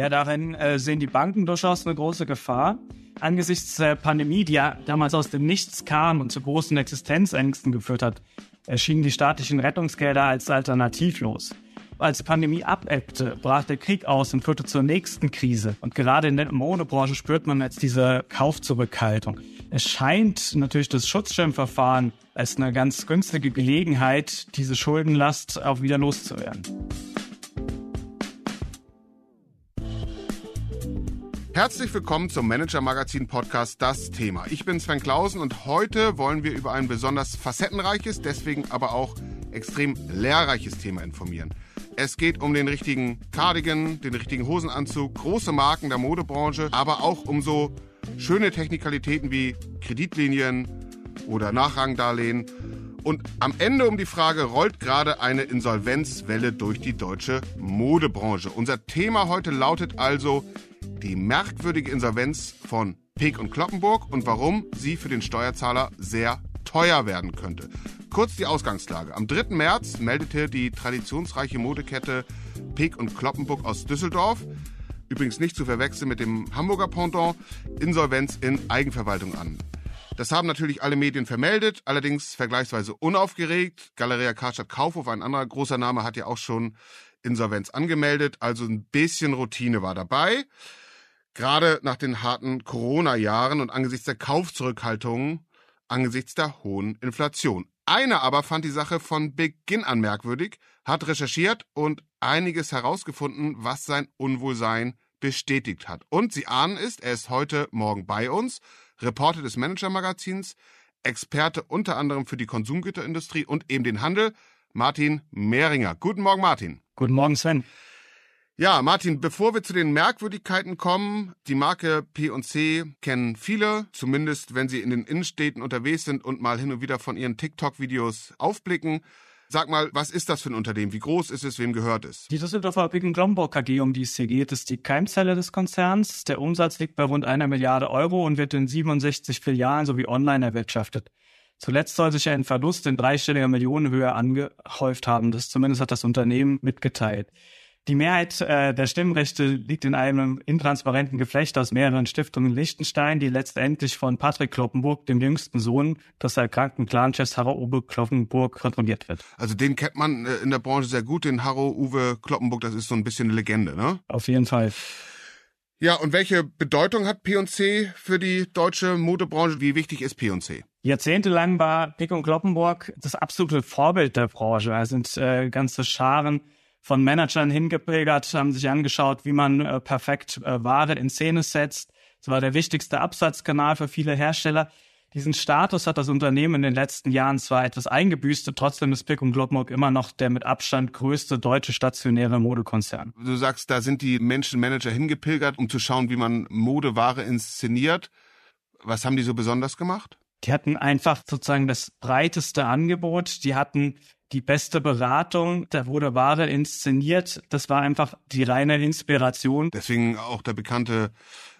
Ja, darin äh, sehen die Banken durchaus eine große Gefahr. Angesichts der Pandemie, die ja damals aus dem Nichts kam und zu großen Existenzängsten geführt hat, erschienen die staatlichen Rettungsgelder als alternativlos. Als die Pandemie abebbte, brach der Krieg aus und führte zur nächsten Krise. Und gerade in der Modebranche spürt man jetzt diese Kaufzurückhaltung. Es scheint natürlich das Schutzschirmverfahren als eine ganz günstige Gelegenheit, diese Schuldenlast auch wieder loszuwerden. Herzlich willkommen zum Manager Magazin Podcast Das Thema. Ich bin Sven Klausen und heute wollen wir über ein besonders facettenreiches, deswegen aber auch extrem lehrreiches Thema informieren. Es geht um den richtigen Cardigan, den richtigen Hosenanzug, große Marken der Modebranche, aber auch um so schöne Technikalitäten wie Kreditlinien oder Nachrangdarlehen. Und am Ende um die Frage, rollt gerade eine Insolvenzwelle durch die deutsche Modebranche? Unser Thema heute lautet also die merkwürdige Insolvenz von Peek und Kloppenburg und warum sie für den Steuerzahler sehr teuer werden könnte. Kurz die Ausgangslage. Am 3. März meldete die traditionsreiche Modekette Peek und Kloppenburg aus Düsseldorf, übrigens nicht zu verwechseln mit dem Hamburger Pendant, Insolvenz in Eigenverwaltung an. Das haben natürlich alle Medien vermeldet, allerdings vergleichsweise unaufgeregt. Galeria Karstadt Kaufhof, ein anderer großer Name, hat ja auch schon Insolvenz angemeldet, also ein bisschen Routine war dabei. Gerade nach den harten Corona-Jahren und angesichts der Kaufzurückhaltung, angesichts der hohen Inflation. Einer aber fand die Sache von Beginn an merkwürdig, hat recherchiert und einiges herausgefunden, was sein Unwohlsein bestätigt hat. Und Sie ahnen es, er ist heute Morgen bei uns, Reporter des Manager-Magazins, Experte unter anderem für die Konsumgüterindustrie und eben den Handel, Martin Mehringer. Guten Morgen, Martin. Guten Morgen, Sven. Ja, Martin, bevor wir zu den Merkwürdigkeiten kommen, die Marke P&C kennen viele, zumindest wenn sie in den Innenstädten unterwegs sind und mal hin und wieder von ihren TikTok-Videos aufblicken. Sag mal, was ist das für ein Unternehmen? Wie groß ist es? Wem gehört es? Die Düsseldorfer Pick Glomborg KG, um die es hier geht, ist die Keimzelle des Konzerns. Der Umsatz liegt bei rund einer Milliarde Euro und wird in 67 Filialen sowie online erwirtschaftet. Zuletzt soll sich ein Verlust in dreistelliger Millionenhöhe angehäuft haben. Das zumindest hat das Unternehmen mitgeteilt. Die Mehrheit äh, der Stimmrechte liegt in einem intransparenten Geflecht aus mehreren Stiftungen in Liechtenstein, die letztendlich von Patrick Kloppenburg, dem jüngsten Sohn des erkrankten Clanchefs Harro-Uwe Kloppenburg, kontrolliert wird. Also den kennt man äh, in der Branche sehr gut, den Harro-Uwe Kloppenburg, das ist so ein bisschen eine Legende, ne? Auf jeden Fall. Ja, und welche Bedeutung hat P&C für die deutsche Modebranche? Wie wichtig ist P&C? Jahrzehntelang war Pick und Kloppenburg das absolute Vorbild der Branche. Es sind äh, ganze Scharen von Managern hingepilgert, haben sich angeschaut, wie man äh, perfekt äh, Ware in Szene setzt. Das war der wichtigste Absatzkanal für viele Hersteller. Diesen Status hat das Unternehmen in den letzten Jahren zwar etwas eingebüßt, trotzdem ist Pick und Kloppenburg immer noch der mit Abstand größte deutsche stationäre Modekonzern. Du sagst, da sind die Menschen, Manager hingepilgert, um zu schauen, wie man Modeware inszeniert. Was haben die so besonders gemacht? Die hatten einfach sozusagen das breiteste Angebot. Die hatten die beste Beratung, da wurde Ware inszeniert. Das war einfach die reine Inspiration. Deswegen auch der bekannte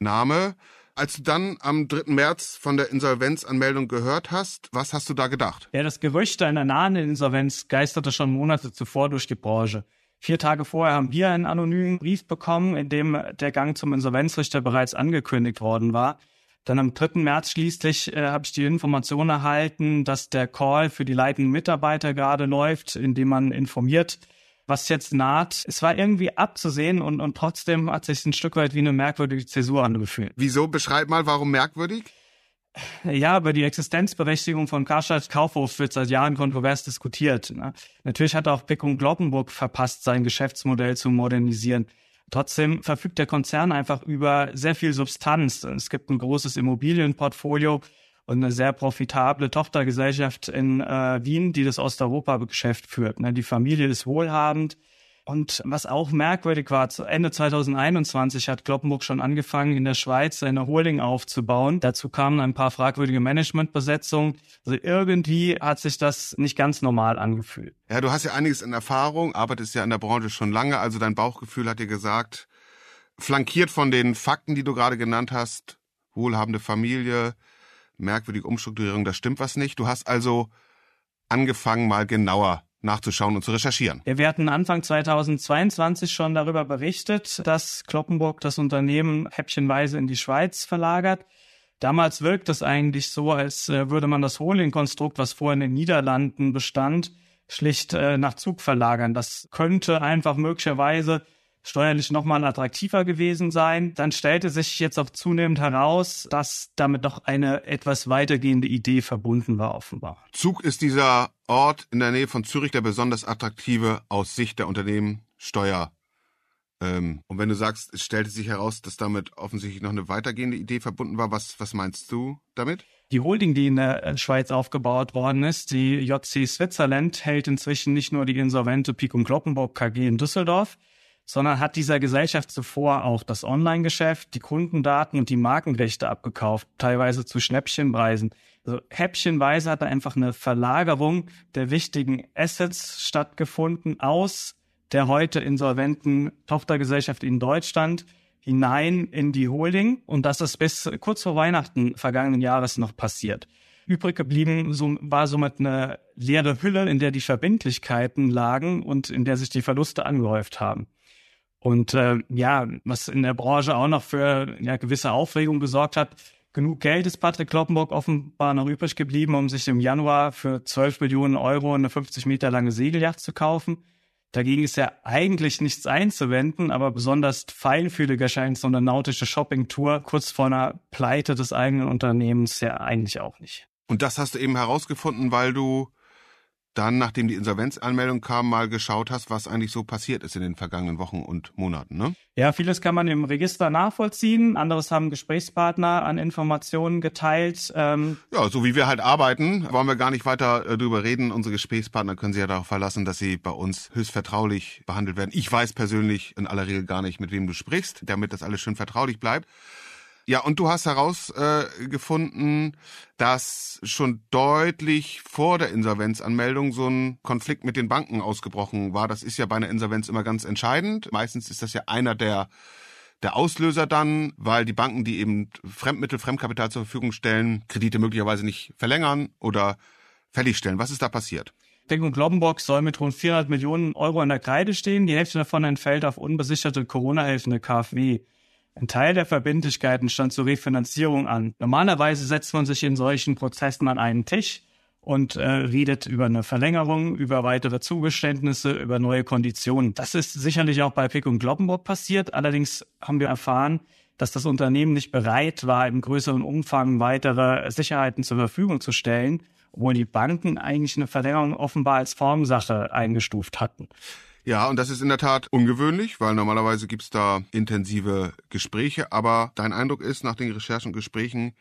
Name. Als du dann am 3. März von der Insolvenzanmeldung gehört hast, was hast du da gedacht? Ja, das Gerücht einer nahen Insolvenz geisterte schon Monate zuvor durch die Branche. Vier Tage vorher haben wir einen anonymen Brief bekommen, in dem der Gang zum Insolvenzrichter bereits angekündigt worden war. Dann am 3. März schließlich äh, habe ich die Information erhalten, dass der Call für die leitenden Mitarbeiter gerade läuft, in dem man informiert, was jetzt naht. Es war irgendwie abzusehen und, und trotzdem hat sich ein Stück weit wie eine merkwürdige Zäsur angefühlt. Wieso? Beschreib mal, warum merkwürdig? Ja, über die Existenzberechtigung von Karstadt Kaufhof wird seit Jahren kontrovers diskutiert. Ne? Natürlich hat auch Pick und Glockenburg verpasst, sein Geschäftsmodell zu modernisieren. Trotzdem verfügt der Konzern einfach über sehr viel Substanz. Es gibt ein großes Immobilienportfolio und eine sehr profitable Tochtergesellschaft in äh, Wien, die das Osteuropa-Geschäft führt. Ne? Die Familie ist wohlhabend, und was auch merkwürdig war, zu Ende 2021 hat Kloppenburg schon angefangen, in der Schweiz eine Holding aufzubauen. Dazu kamen ein paar fragwürdige Managementbesetzungen. Also irgendwie hat sich das nicht ganz normal angefühlt. Ja, du hast ja einiges in Erfahrung, arbeitest ja in der Branche schon lange, also dein Bauchgefühl hat dir gesagt, flankiert von den Fakten, die du gerade genannt hast, wohlhabende Familie, merkwürdige Umstrukturierung, da stimmt was nicht. Du hast also angefangen, mal genauer nachzuschauen und zu recherchieren. Wir hatten Anfang 2022 schon darüber berichtet, dass Kloppenburg das Unternehmen häppchenweise in die Schweiz verlagert. Damals wirkt es eigentlich so, als äh, würde man das Holding-Konstrukt, was vorher in den Niederlanden bestand, schlicht äh, nach Zug verlagern. Das könnte einfach möglicherweise steuerlich nochmal attraktiver gewesen sein. Dann stellte sich jetzt auch zunehmend heraus, dass damit noch eine etwas weitergehende Idee verbunden war, offenbar. Zug ist dieser Ort in der Nähe von Zürich der besonders attraktive aus Sicht der Unternehmen Steuer. Ähm, und wenn du sagst, es stellte sich heraus, dass damit offensichtlich noch eine weitergehende Idee verbunden war, was, was meinst du damit? Die Holding, die in der Schweiz aufgebaut worden ist, die JC Switzerland, hält inzwischen nicht nur die insolvente Picum Kloppenburg KG in Düsseldorf, sondern hat dieser Gesellschaft zuvor auch das Online-Geschäft, die Kundendaten und die Markenrechte abgekauft, teilweise zu Schnäppchenpreisen. Also häppchenweise hat da einfach eine Verlagerung der wichtigen Assets stattgefunden aus der heute insolventen Tochtergesellschaft in Deutschland hinein in die Holding. Und das ist bis kurz vor Weihnachten vergangenen Jahres noch passiert. Übrig geblieben war somit eine leere Hülle, in der die Verbindlichkeiten lagen und in der sich die Verluste angehäuft haben. Und äh, ja, was in der Branche auch noch für ja, gewisse Aufregung gesorgt hat, genug Geld ist Patrick Kloppenburg offenbar noch übrig geblieben, um sich im Januar für 12 Millionen Euro eine 50 Meter lange Segelyacht zu kaufen. Dagegen ist ja eigentlich nichts einzuwenden, aber besonders feinfühlig erscheint so eine nautische Shopping-Tour kurz vor einer Pleite des eigenen Unternehmens ja eigentlich auch nicht. Und das hast du eben herausgefunden, weil du dann, nachdem die Insolvenzanmeldung kam, mal geschaut hast, was eigentlich so passiert ist in den vergangenen Wochen und Monaten, ne? Ja, vieles kann man im Register nachvollziehen. Anderes haben Gesprächspartner an Informationen geteilt. Ähm ja, so wie wir halt arbeiten, wollen wir gar nicht weiter äh, drüber reden. Unsere Gesprächspartner können sich ja darauf verlassen, dass sie bei uns höchst vertraulich behandelt werden. Ich weiß persönlich in aller Regel gar nicht, mit wem du sprichst, damit das alles schön vertraulich bleibt. Ja, und du hast herausgefunden, äh, dass schon deutlich vor der Insolvenzanmeldung so ein Konflikt mit den Banken ausgebrochen war. Das ist ja bei einer Insolvenz immer ganz entscheidend. Meistens ist das ja einer der der Auslöser dann, weil die Banken, die eben Fremdmittel, Fremdkapital zur Verfügung stellen, Kredite möglicherweise nicht verlängern oder fällig stellen. Was ist da passiert? Deckung Globbenbock soll mit rund 400 Millionen Euro in der Kreide stehen. Die Hälfte davon entfällt auf unbesicherte Corona-Hilfen der KfW. Ein Teil der Verbindlichkeiten stand zur Refinanzierung an. Normalerweise setzt man sich in solchen Prozessen an einen Tisch und äh, redet über eine Verlängerung, über weitere Zugeständnisse, über neue Konditionen. Das ist sicherlich auch bei Pick und Gloppenburg passiert. Allerdings haben wir erfahren, dass das Unternehmen nicht bereit war, im größeren Umfang weitere Sicherheiten zur Verfügung zu stellen, obwohl die Banken eigentlich eine Verlängerung offenbar als Formsache eingestuft hatten. Ja, und das ist in der Tat ungewöhnlich, weil normalerweise gibt's da intensive Gespräche. Aber dein Eindruck ist, nach den Recherchen und Gesprächen,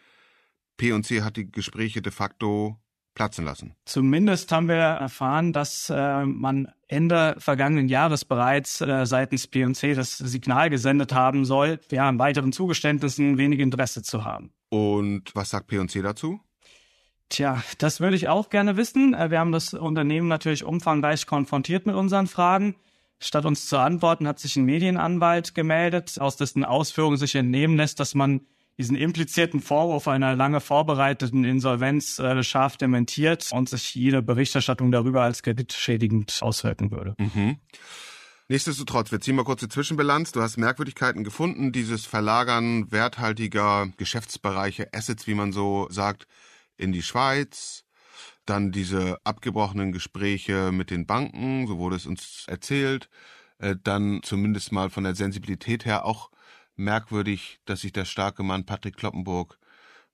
P&C hat die Gespräche de facto platzen lassen. Zumindest haben wir erfahren, dass äh, man Ende vergangenen Jahres bereits äh, seitens P&C das Signal gesendet haben soll, ja, an weiteren Zugeständnissen wenig Interesse zu haben. Und was sagt P&C dazu? Tja, das würde ich auch gerne wissen. Äh, wir haben das Unternehmen natürlich umfangreich konfrontiert mit unseren Fragen. Statt uns zu antworten, hat sich ein Medienanwalt gemeldet, aus dessen Ausführungen sich entnehmen lässt, dass man diesen implizierten Vorwurf einer lange vorbereiteten Insolvenz äh, scharf dementiert und sich jede Berichterstattung darüber als kreditschädigend auswirken würde. Mhm. Nichtsdestotrotz, wir ziehen mal kurz die Zwischenbilanz. Du hast Merkwürdigkeiten gefunden, dieses Verlagern werthaltiger Geschäftsbereiche, Assets, wie man so sagt, in die Schweiz, dann diese abgebrochenen Gespräche mit den Banken, so wurde es uns erzählt, äh, dann zumindest mal von der Sensibilität her auch merkwürdig, dass sich der starke Mann Patrick Kloppenburg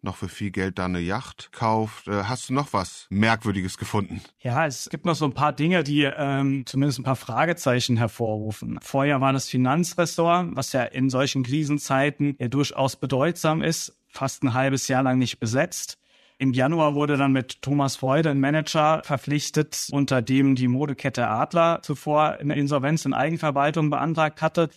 noch für viel Geld da eine Yacht kauft. Äh, hast du noch was Merkwürdiges gefunden? Ja, es gibt noch so ein paar Dinge, die ähm, zumindest ein paar Fragezeichen hervorrufen. Vorher war das Finanzressort, was ja in solchen Krisenzeiten ja durchaus bedeutsam ist, fast ein halbes Jahr lang nicht besetzt. Im Januar wurde dann mit Thomas Freude ein Manager verpflichtet, unter dem die Modekette Adler zuvor eine Insolvenz in Eigenverwaltung beantragt hatte.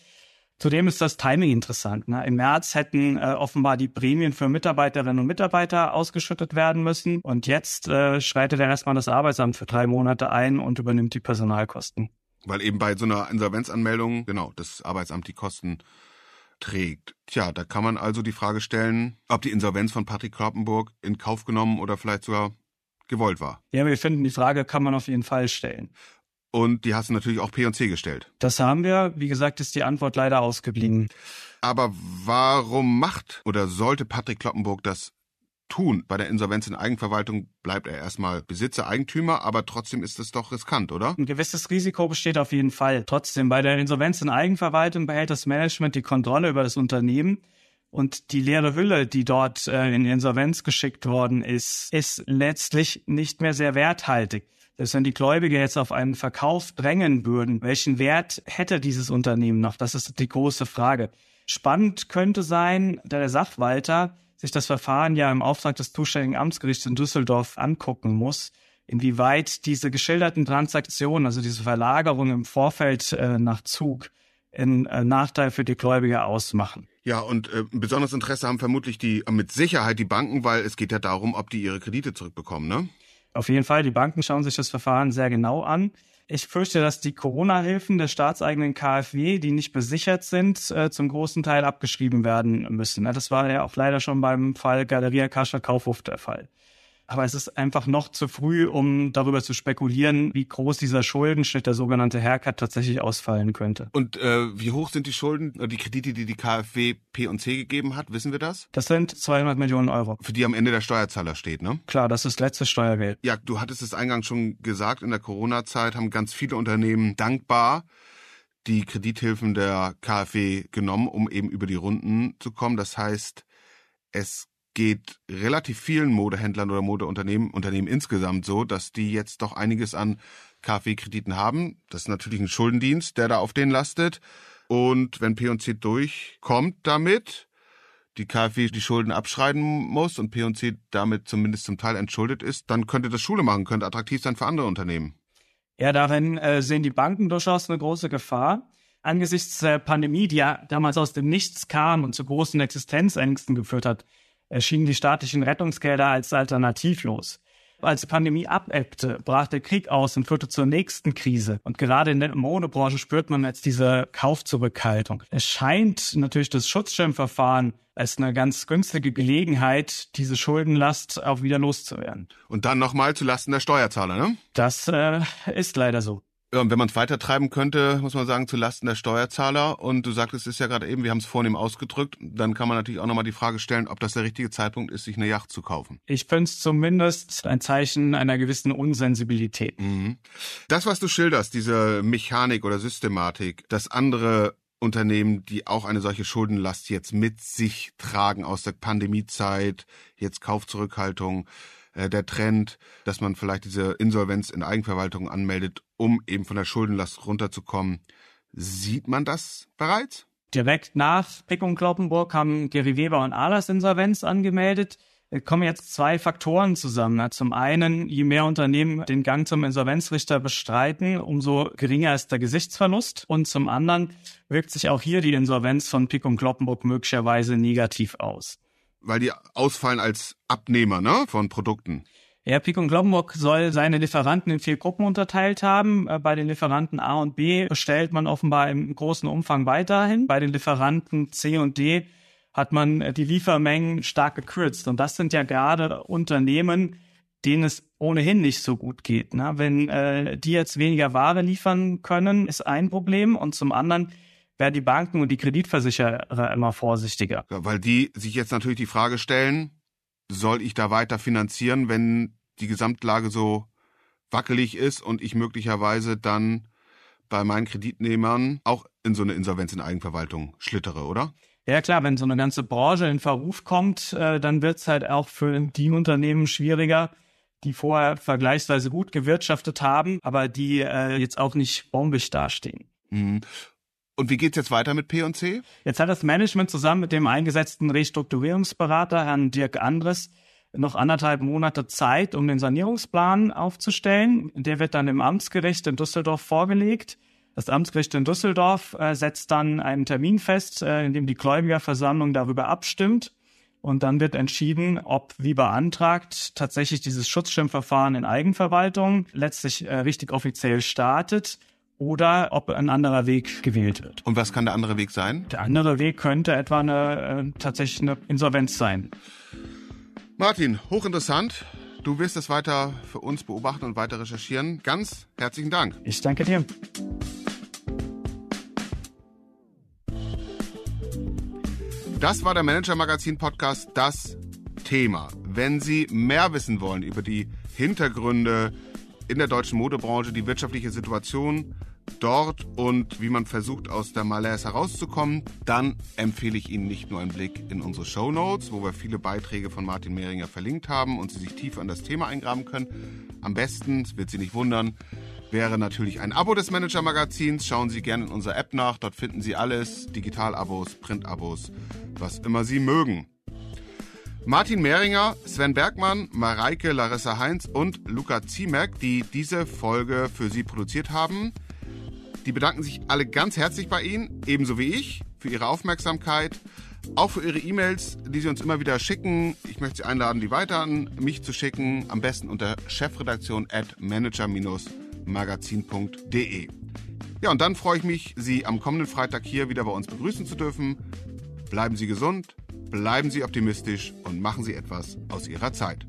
Zudem ist das Timing interessant. Ne? Im März hätten äh, offenbar die Prämien für Mitarbeiterinnen und Mitarbeiter ausgeschüttet werden müssen. Und jetzt äh, schreitet er erstmal das Arbeitsamt für drei Monate ein und übernimmt die Personalkosten. Weil eben bei so einer Insolvenzanmeldung, genau, das Arbeitsamt die Kosten trägt. Tja, da kann man also die Frage stellen, ob die Insolvenz von Patrick Kloppenburg in Kauf genommen oder vielleicht sogar gewollt war. Ja, wir finden, die Frage kann man auf jeden Fall stellen. Und die hast du natürlich auch P&C gestellt. Das haben wir. Wie gesagt, ist die Antwort leider ausgeblieben. Aber warum macht oder sollte Patrick Kloppenburg das tun? Bei der Insolvenz in Eigenverwaltung bleibt er erstmal Besitzer, Eigentümer, aber trotzdem ist es doch riskant, oder? Ein gewisses Risiko besteht auf jeden Fall. Trotzdem, bei der Insolvenz in Eigenverwaltung behält das Management die Kontrolle über das Unternehmen. Und die leere Hülle, die dort äh, in Insolvenz geschickt worden ist, ist letztlich nicht mehr sehr werthaltig dass wenn die Gläubiger jetzt auf einen Verkauf drängen würden, welchen Wert hätte dieses Unternehmen noch? Das ist die große Frage. Spannend könnte sein, da der Sachwalter sich das Verfahren ja im Auftrag des zuständigen Amtsgerichts in Düsseldorf angucken muss, inwieweit diese geschilderten Transaktionen, also diese Verlagerung im Vorfeld äh, nach Zug, einen äh, Nachteil für die Gläubiger ausmachen. Ja, und äh, besonderes Interesse haben vermutlich die mit Sicherheit die Banken, weil es geht ja darum, ob die ihre Kredite zurückbekommen, ne? Auf jeden Fall, die Banken schauen sich das Verfahren sehr genau an. Ich fürchte, dass die Corona-Hilfen der staatseigenen KfW, die nicht besichert sind, äh, zum großen Teil abgeschrieben werden müssen. Das war ja auch leider schon beim Fall Galeria Kascha Kaufhof der Fall. Aber es ist einfach noch zu früh, um darüber zu spekulieren, wie groß dieser Schuldenschnitt, der sogenannte Haircut, tatsächlich ausfallen könnte. Und äh, wie hoch sind die Schulden, äh, die Kredite, die die KfW P und C gegeben hat? Wissen wir das? Das sind 200 Millionen Euro. Für die am Ende der Steuerzahler steht, ne? Klar, das ist letztes Steuergeld. Ja, du hattest es eingangs schon gesagt, in der Corona-Zeit haben ganz viele Unternehmen dankbar die Kredithilfen der KfW genommen, um eben über die Runden zu kommen. Das heißt, es geht relativ vielen Modehändlern oder Modeunternehmen Unternehmen insgesamt so, dass die jetzt doch einiges an KfW-Krediten haben. Das ist natürlich ein Schuldendienst, der da auf denen lastet. Und wenn P&C durchkommt damit, die KfW die Schulden abschreiben muss und P&C damit zumindest zum Teil entschuldet ist, dann könnte das Schule machen, könnte attraktiv sein für andere Unternehmen. Ja, darin äh, sehen die Banken durchaus eine große Gefahr. Angesichts der Pandemie, die ja damals aus dem Nichts kam und zu großen Existenzängsten geführt hat, erschienen die staatlichen Rettungsgelder als alternativlos. Als die Pandemie abebbte, brach der Krieg aus und führte zur nächsten Krise. Und gerade in der Modebranche spürt man jetzt diese Kaufzurückhaltung. Es scheint natürlich das Schutzschirmverfahren als eine ganz günstige Gelegenheit, diese Schuldenlast auch wieder loszuwerden. Und dann nochmal zu Lasten der Steuerzahler, ne? Das äh, ist leider so. Und wenn man es weitertreiben könnte, muss man sagen, zu Lasten der Steuerzahler. Und du sagtest es ja gerade eben, wir haben es vornehm ausgedrückt, dann kann man natürlich auch nochmal die Frage stellen, ob das der richtige Zeitpunkt ist, sich eine Yacht zu kaufen. Ich finde es zumindest ein Zeichen einer gewissen Unsensibilität. Mhm. Das, was du schilderst, diese Mechanik oder Systematik, dass andere Unternehmen, die auch eine solche Schuldenlast jetzt mit sich tragen aus der Pandemiezeit, jetzt Kaufzurückhaltung, äh, der Trend, dass man vielleicht diese Insolvenz in Eigenverwaltung anmeldet, um eben von der Schuldenlast runterzukommen. Sieht man das bereits? Direkt nach Pick und Kloppenburg haben Gary Weber und Ahlers Insolvenz angemeldet. Es kommen jetzt zwei Faktoren zusammen. Zum einen, je mehr Unternehmen den Gang zum Insolvenzrichter bestreiten, umso geringer ist der Gesichtsverlust. Und zum anderen wirkt sich auch hier die Insolvenz von Pick und Kloppenburg möglicherweise negativ aus weil die ausfallen als Abnehmer ne, von Produkten. Ja, Pico und Glockenburg soll seine Lieferanten in vier Gruppen unterteilt haben. Äh, bei den Lieferanten A und B bestellt man offenbar im großen Umfang weiterhin. Bei den Lieferanten C und D hat man äh, die Liefermengen stark gekürzt. Und das sind ja gerade Unternehmen, denen es ohnehin nicht so gut geht. Ne? Wenn äh, die jetzt weniger Ware liefern können, ist ein Problem. Und zum anderen werden die Banken und die Kreditversicherer immer vorsichtiger. Ja, weil die sich jetzt natürlich die Frage stellen, soll ich da weiter finanzieren, wenn die Gesamtlage so wackelig ist und ich möglicherweise dann bei meinen Kreditnehmern auch in so eine Insolvenz in Eigenverwaltung schlittere, oder? Ja klar, wenn so eine ganze Branche in Verruf kommt, äh, dann wird's halt auch für die Unternehmen schwieriger, die vorher vergleichsweise gut gewirtschaftet haben, aber die äh, jetzt auch nicht bombig dastehen. Mhm. Und wie geht's jetzt weiter mit P&C? Jetzt hat das Management zusammen mit dem eingesetzten Restrukturierungsberater Herrn Dirk Andres noch anderthalb Monate Zeit, um den Sanierungsplan aufzustellen. Der wird dann im Amtsgericht in Düsseldorf vorgelegt. Das Amtsgericht in Düsseldorf äh, setzt dann einen Termin fest, äh, in dem die Gläubigerversammlung darüber abstimmt. Und dann wird entschieden, ob, wie beantragt, tatsächlich dieses Schutzschirmverfahren in Eigenverwaltung letztlich äh, richtig offiziell startet oder ob ein anderer Weg gewählt wird. Und was kann der andere Weg sein? Der andere Weg könnte etwa eine, äh, tatsächlich eine Insolvenz sein. Martin, hochinteressant. du wirst es weiter für uns beobachten und weiter recherchieren. Ganz herzlichen Dank. Ich danke dir. Das war der Manager Magazin Podcast, das Thema. Wenn Sie mehr wissen wollen über die Hintergründe in der deutschen Modebranche, die wirtschaftliche Situation dort und wie man versucht, aus der Malaise herauszukommen, dann empfehle ich Ihnen nicht nur einen Blick in unsere Show Notes, wo wir viele Beiträge von Martin Mehringer verlinkt haben und Sie sich tiefer an das Thema eingraben können. Am besten, es wird Sie nicht wundern, wäre natürlich ein Abo des Manager Magazins. Schauen Sie gerne in unserer App nach, dort finden Sie alles, Digital-Abos, Print-Abos, was immer Sie mögen. Martin Mehringer, Sven Bergmann, Mareike Larissa Heinz und Luca Ziemek, die diese Folge für Sie produziert haben. Die bedanken sich alle ganz herzlich bei Ihnen, ebenso wie ich, für Ihre Aufmerksamkeit, auch für Ihre E-Mails, die Sie uns immer wieder schicken. Ich möchte Sie einladen, die weiter an mich zu schicken, am besten unter chefredaktion at manager-magazin.de. Ja, und dann freue ich mich, Sie am kommenden Freitag hier wieder bei uns begrüßen zu dürfen. Bleiben Sie gesund, bleiben Sie optimistisch und machen Sie etwas aus Ihrer Zeit.